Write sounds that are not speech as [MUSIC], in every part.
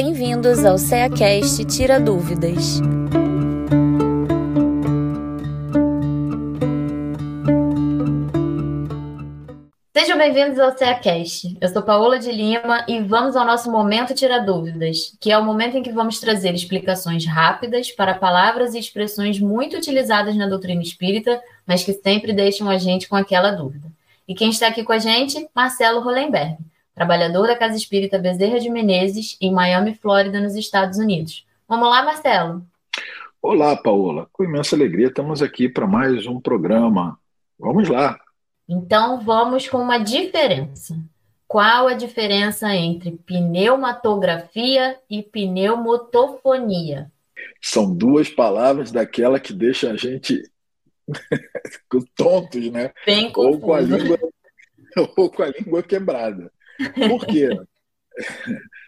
Bem-vindos ao CEACast Tira Dúvidas. Sejam bem-vindos ao CEACast. Eu sou Paola de Lima e vamos ao nosso Momento Tira Dúvidas, que é o momento em que vamos trazer explicações rápidas para palavras e expressões muito utilizadas na doutrina espírita, mas que sempre deixam a gente com aquela dúvida. E quem está aqui com a gente? Marcelo Hollenberg trabalhador da Casa Espírita Bezerra de Menezes, em Miami, Flórida, nos Estados Unidos. Vamos lá, Marcelo? Olá, Paola. Com imensa alegria, estamos aqui para mais um programa. Vamos lá. Então, vamos com uma diferença. Qual a diferença entre pneumatografia e pneumotofonia? São duas palavras daquela que deixa a gente [LAUGHS] tontos, né? Bem ou com a língua [LAUGHS] ou com a língua quebrada. Por quê?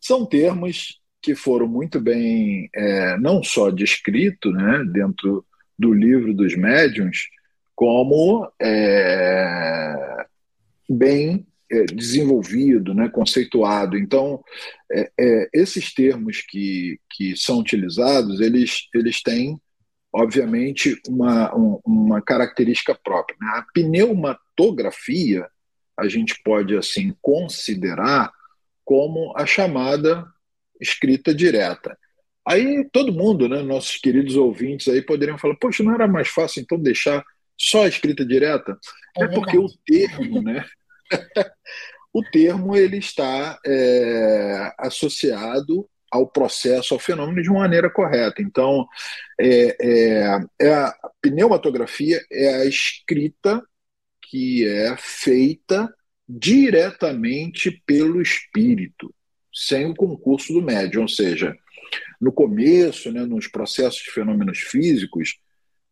São termos que foram muito bem, é, não só descritos né, dentro do livro dos médiuns, como é, bem é, desenvolvido, né, conceituado. Então, é, é, esses termos que, que são utilizados, eles, eles têm, obviamente, uma, uma característica própria. Né? A pneumatografia a gente pode assim considerar como a chamada escrita direta. Aí todo mundo, né, nossos queridos ouvintes aí poderiam falar: "Poxa, não era mais fácil então deixar só a escrita direta?" É, é porque o termo, né? [LAUGHS] o termo ele está é, associado ao processo, ao fenômeno de uma maneira correta. Então, é, é, é a pneumatografia é a escrita que é feita diretamente pelo espírito, sem o concurso do médium, ou seja, no começo, né, nos processos de fenômenos físicos,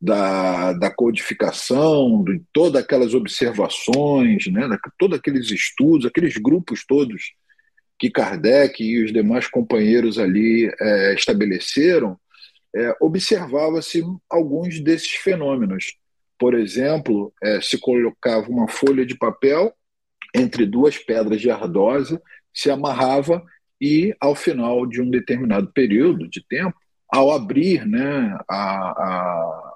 da, da codificação, de todas aquelas observações, né, todos aqueles estudos, aqueles grupos todos que Kardec e os demais companheiros ali é, estabeleceram, é, observava-se alguns desses fenômenos. Por exemplo, é, se colocava uma folha de papel entre duas pedras de ardósia, se amarrava e, ao final de um determinado período de tempo, ao abrir, né, a, a,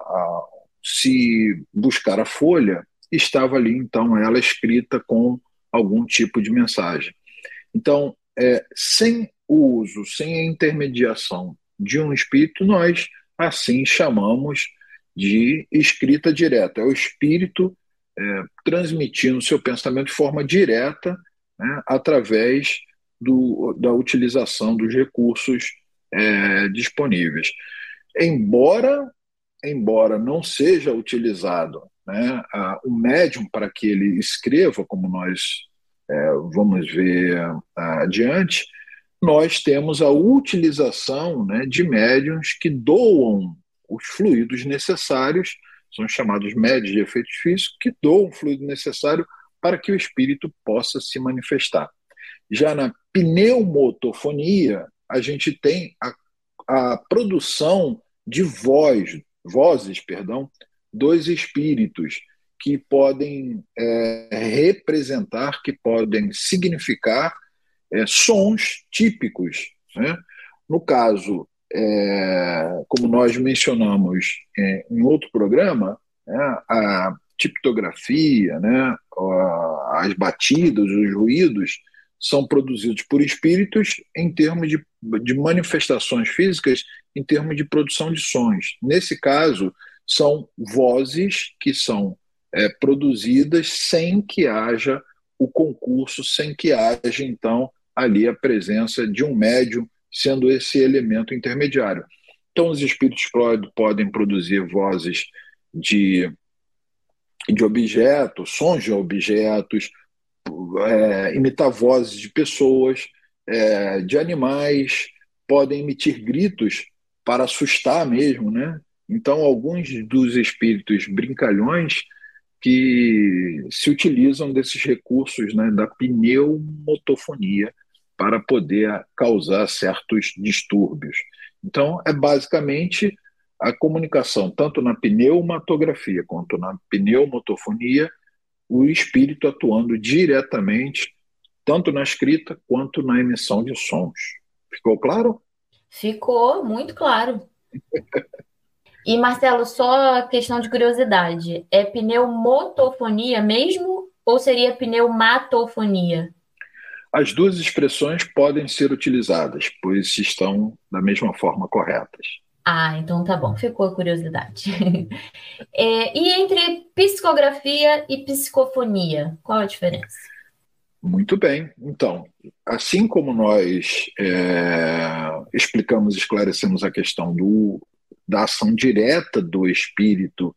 a, se buscar a folha, estava ali, então, ela escrita com algum tipo de mensagem. Então, é, sem o uso, sem a intermediação de um espírito, nós assim chamamos de escrita direta. É o espírito é, transmitindo seu pensamento de forma direta né, através do, da utilização dos recursos é, disponíveis. Embora, embora não seja utilizado né, a, o médium para que ele escreva, como nós é, vamos ver adiante, nós temos a utilização né, de médiums que doam os fluidos necessários, são chamados médios de efeitos físicos, que doam o fluido necessário para que o espírito possa se manifestar. Já na pneumotofonia, a gente tem a, a produção de voz, vozes, perdão, dos espíritos que podem é, representar, que podem significar é, sons típicos. Né? No caso é, como nós mencionamos é, em outro programa, né, a tiptografia, né, as batidas, os ruídos são produzidos por espíritos em termos de, de manifestações físicas, em termos de produção de sons. Nesse caso, são vozes que são é, produzidas sem que haja o concurso, sem que haja, então, ali a presença de um médium sendo esse elemento intermediário. Então, os espíritos podem produzir vozes de, de objetos, sons de objetos, é, imitar vozes de pessoas, é, de animais, podem emitir gritos para assustar mesmo, né? Então, alguns dos espíritos brincalhões que se utilizam desses recursos né, da pneumotofonia, para poder causar certos distúrbios. Então, é basicamente a comunicação, tanto na pneumatografia quanto na pneumotofonia, o espírito atuando diretamente, tanto na escrita quanto na emissão de sons. Ficou claro? Ficou muito claro. E Marcelo, só questão de curiosidade, é pneumotofonia mesmo ou seria pneumatofonia? As duas expressões podem ser utilizadas, pois estão da mesma forma corretas. Ah, então tá bom, ficou a curiosidade. [LAUGHS] é, e entre psicografia e psicofonia, qual a diferença? Muito bem. Então, assim como nós é, explicamos, esclarecemos a questão do, da ação direta do espírito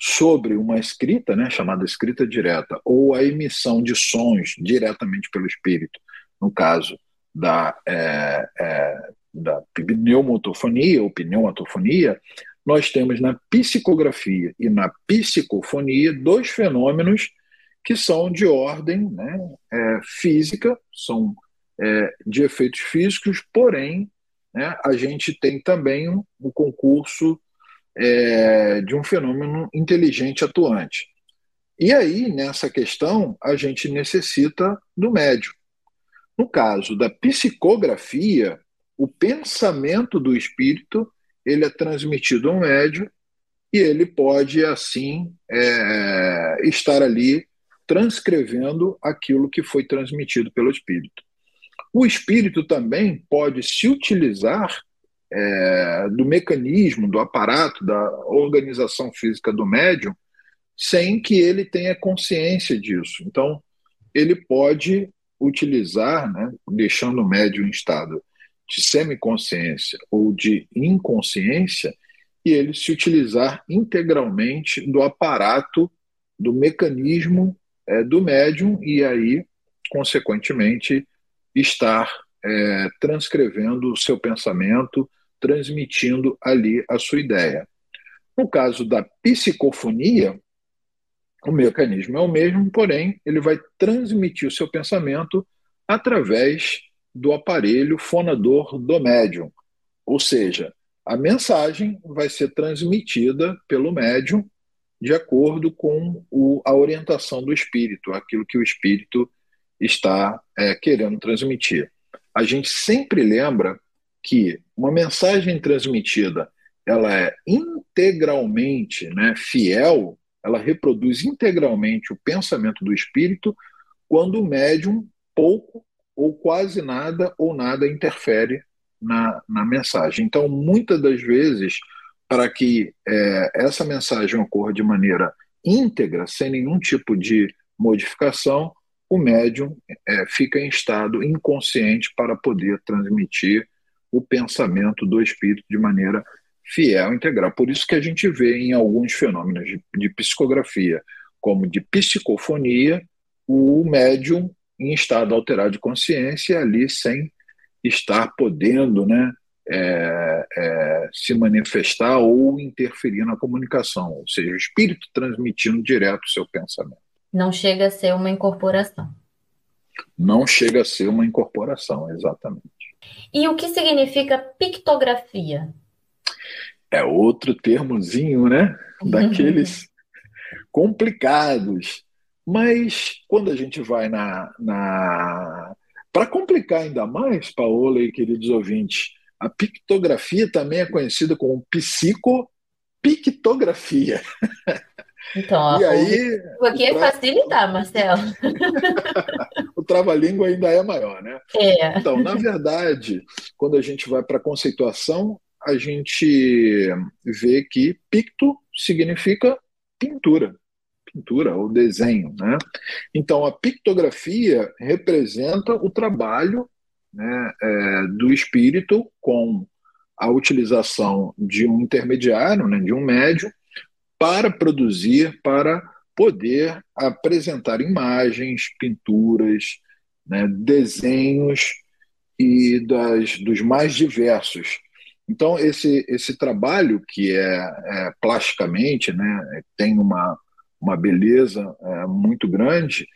sobre uma escrita, né, chamada escrita direta, ou a emissão de sons diretamente pelo espírito, no caso da, é, é, da pneumotofonia ou pneumatofonia, nós temos na psicografia e na psicofonia dois fenômenos que são de ordem né, é, física, são é, de efeitos físicos, porém né, a gente tem também o um, um concurso é, de um fenômeno inteligente atuante. E aí, nessa questão, a gente necessita do médium. No caso da psicografia, o pensamento do espírito ele é transmitido ao médium e ele pode, assim, é, estar ali transcrevendo aquilo que foi transmitido pelo espírito. O espírito também pode se utilizar é, do mecanismo, do aparato, da organização física do médium, sem que ele tenha consciência disso. Então, ele pode utilizar, né, deixando o médium em estado de semiconsciência ou de inconsciência, e ele se utilizar integralmente do aparato, do mecanismo é, do médium, e aí, consequentemente, estar é, transcrevendo o seu pensamento, transmitindo ali a sua ideia. No caso da psicofonia, o mecanismo é o mesmo, porém, ele vai transmitir o seu pensamento através do aparelho fonador do médium. Ou seja, a mensagem vai ser transmitida pelo médium de acordo com o, a orientação do espírito, aquilo que o espírito está é, querendo transmitir. A gente sempre lembra que uma mensagem transmitida ela é integralmente né, fiel, ela reproduz integralmente o pensamento do espírito quando o médium pouco ou quase nada ou nada interfere na, na mensagem. Então, muitas das vezes, para que é, essa mensagem ocorra de maneira íntegra, sem nenhum tipo de modificação, o médium é, fica em estado inconsciente para poder transmitir o pensamento do espírito de maneira fiel, integral. Por isso que a gente vê em alguns fenômenos de, de psicografia, como de psicofonia, o médium em estado alterado de consciência, ali sem estar podendo né, é, é, se manifestar ou interferir na comunicação, ou seja, o espírito transmitindo direto o seu pensamento. Não chega a ser uma incorporação. Não chega a ser uma incorporação, exatamente. E o que significa pictografia? É outro termozinho, né? Daqueles complicados. Mas quando a gente vai na. na... Para complicar ainda mais, Paola e queridos ouvintes, a pictografia também é conhecida como psicopictografia. Então, e aí, o aqui é facilitar, Marcelo. [LAUGHS] trava-língua ainda é maior, né? É. Então, na verdade, quando a gente vai para a conceituação, a gente vê que picto significa pintura, pintura ou desenho, né? Então, a pictografia representa o trabalho né, é, do espírito com a utilização de um intermediário, né, de um médium, para produzir, para poder apresentar imagens, pinturas, né, desenhos e das, dos mais diversos. Então, esse, esse trabalho, que é, é plasticamente, né, tem uma, uma beleza é, muito grande,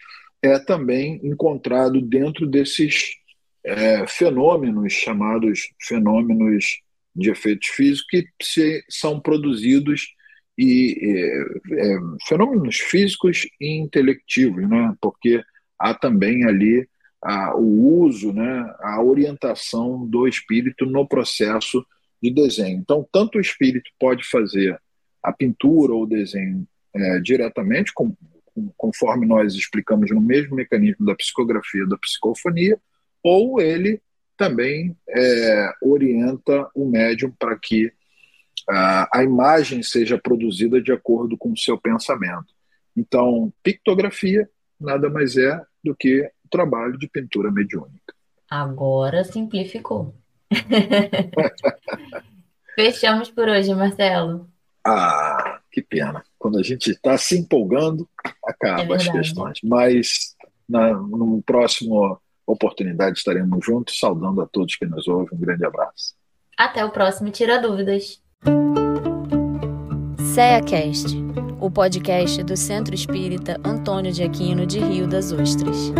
é também encontrado dentro desses é, fenômenos chamados fenômenos de efeitos físicos que se, são produzidos e é, fenômenos físicos e intelectivos, né? porque há também ali a, o uso, né, a orientação do espírito no processo de desenho. Então, tanto o espírito pode fazer a pintura ou o desenho é, diretamente, com, conforme nós explicamos no mesmo mecanismo da psicografia da psicofonia, ou ele também orienta o médium para que a, a imagem seja produzida de acordo com o seu pensamento. Então, pictografia nada mais é do que trabalho de pintura mediúnica. Agora simplificou. [LAUGHS] Fechamos por hoje, Marcelo. Ah, que pena. Quando a gente está se empolgando, acaba é as questões. Mas na no próximo oportunidade estaremos juntos, saudando a todos que nos ouvem. Um grande abraço. Até o próximo Tira Dúvidas. CEACast, o podcast do Centro Espírita Antônio de Aquino de Rio das Ostras.